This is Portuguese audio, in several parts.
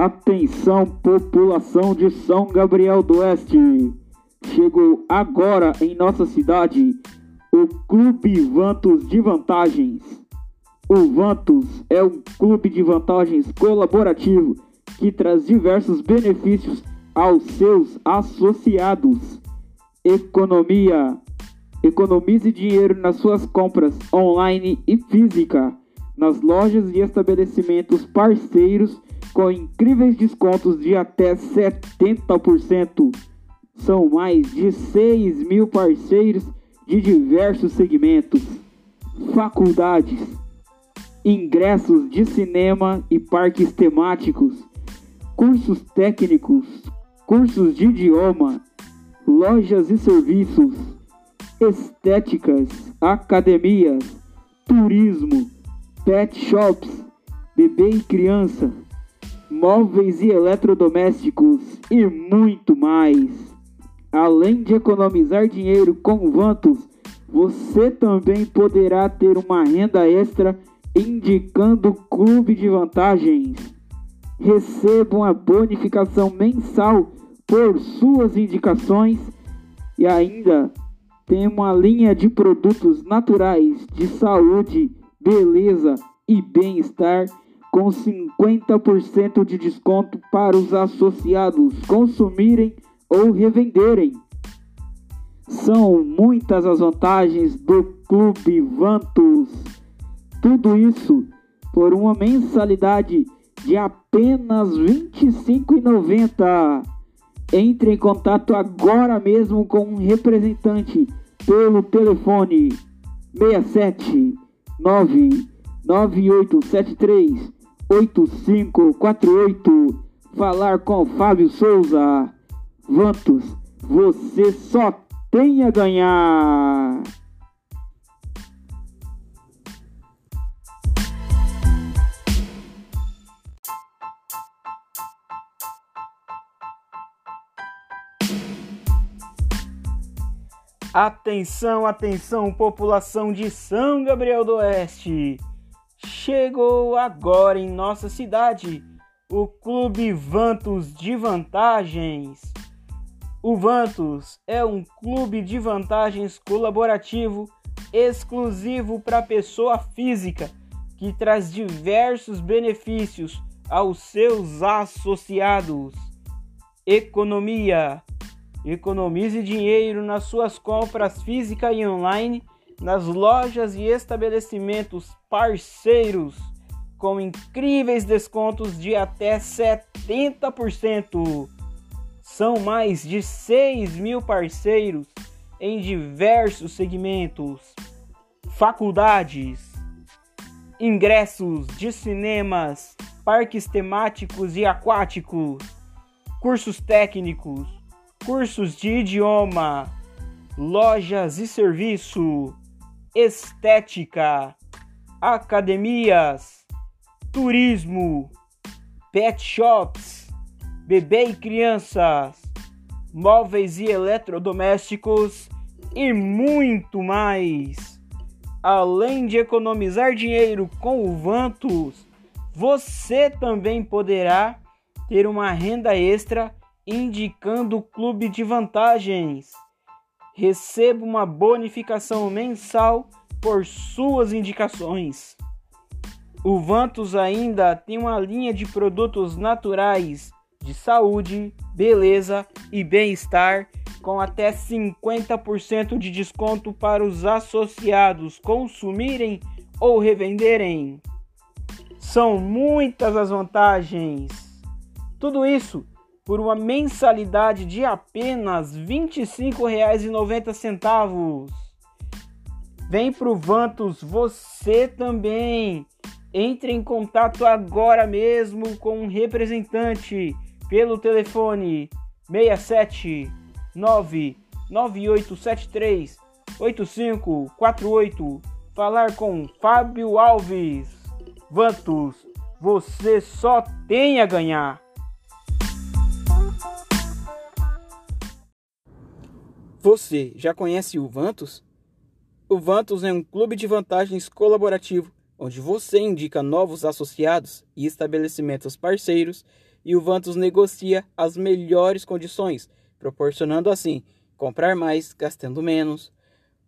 Atenção, população de São Gabriel do Oeste! Chegou agora em nossa cidade o Clube Vantos de Vantagens. O Vantos é um clube de vantagens colaborativo que traz diversos benefícios aos seus associados. Economia. Economize dinheiro nas suas compras online e física, nas lojas e estabelecimentos parceiros com incríveis descontos de até 70%. São mais de 6 mil parceiros de diversos segmentos, faculdades, ingressos de cinema e parques temáticos, cursos técnicos, cursos de idioma, lojas e serviços, estéticas, academias, turismo, pet shops, bebê e criança móveis e eletrodomésticos e muito mais. Além de economizar dinheiro com Vantos, você também poderá ter uma renda extra indicando clube de vantagens. Receba uma bonificação mensal por suas indicações e ainda tem uma linha de produtos naturais de saúde, beleza e bem-estar com 50% de desconto para os associados consumirem ou revenderem. São muitas as vantagens do Clube Vantos. Tudo isso por uma mensalidade de apenas R$ 25,90. Entre em contato agora mesmo com um representante pelo telefone 67 9873 8548. Falar com Fábio Souza. Vantos, você só tem a ganhar. Atenção, atenção, população de São Gabriel do Oeste. Chegou agora em nossa cidade o Clube Vantos de Vantagens. O Vantos é um clube de vantagens colaborativo exclusivo para pessoa física que traz diversos benefícios aos seus associados. Economia. Economize dinheiro nas suas compras física e online nas lojas e estabelecimentos parceiros com incríveis descontos de até 70%. São mais de 6 mil parceiros em diversos segmentos, faculdades, ingressos de cinemas, parques temáticos e aquáticos, cursos técnicos, cursos de idioma, lojas e serviço estética, academias, turismo, pet shops, bebê e crianças, móveis e eletrodomésticos e muito mais. Além de economizar dinheiro com o Vantus, você também poderá ter uma renda extra indicando o clube de vantagens receba uma bonificação mensal por suas indicações. O Vantus ainda tem uma linha de produtos naturais de saúde, beleza e bem-estar com até 50% de desconto para os associados consumirem ou revenderem. São muitas as vantagens. Tudo isso por uma mensalidade de apenas R$ 25,90. Vem pro Vantos você também. Entre em contato agora mesmo com um representante pelo telefone 67 99873 8548. Falar com Fábio Alves. Vantos, você só tem a ganhar. Você já conhece o Vantos? O Vantos é um clube de vantagens colaborativo onde você indica novos associados e estabelecimentos parceiros e o Vantos negocia as melhores condições, proporcionando assim comprar mais, gastando menos,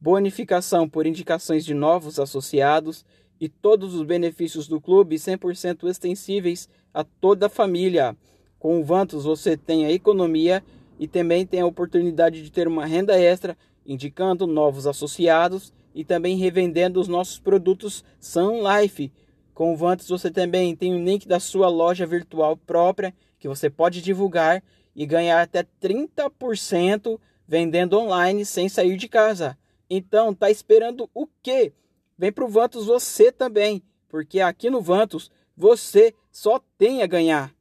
bonificação por indicações de novos associados e todos os benefícios do clube 100% extensíveis a toda a família. Com o Vantos você tem a economia e também tem a oportunidade de ter uma renda extra, indicando novos associados e também revendendo os nossos produtos Sun Life. Com o Vantos você também tem um link da sua loja virtual própria que você pode divulgar e ganhar até 30% vendendo online sem sair de casa. Então, tá esperando o quê? Vem pro Vantos você também, porque aqui no Vantos você só tem a ganhar.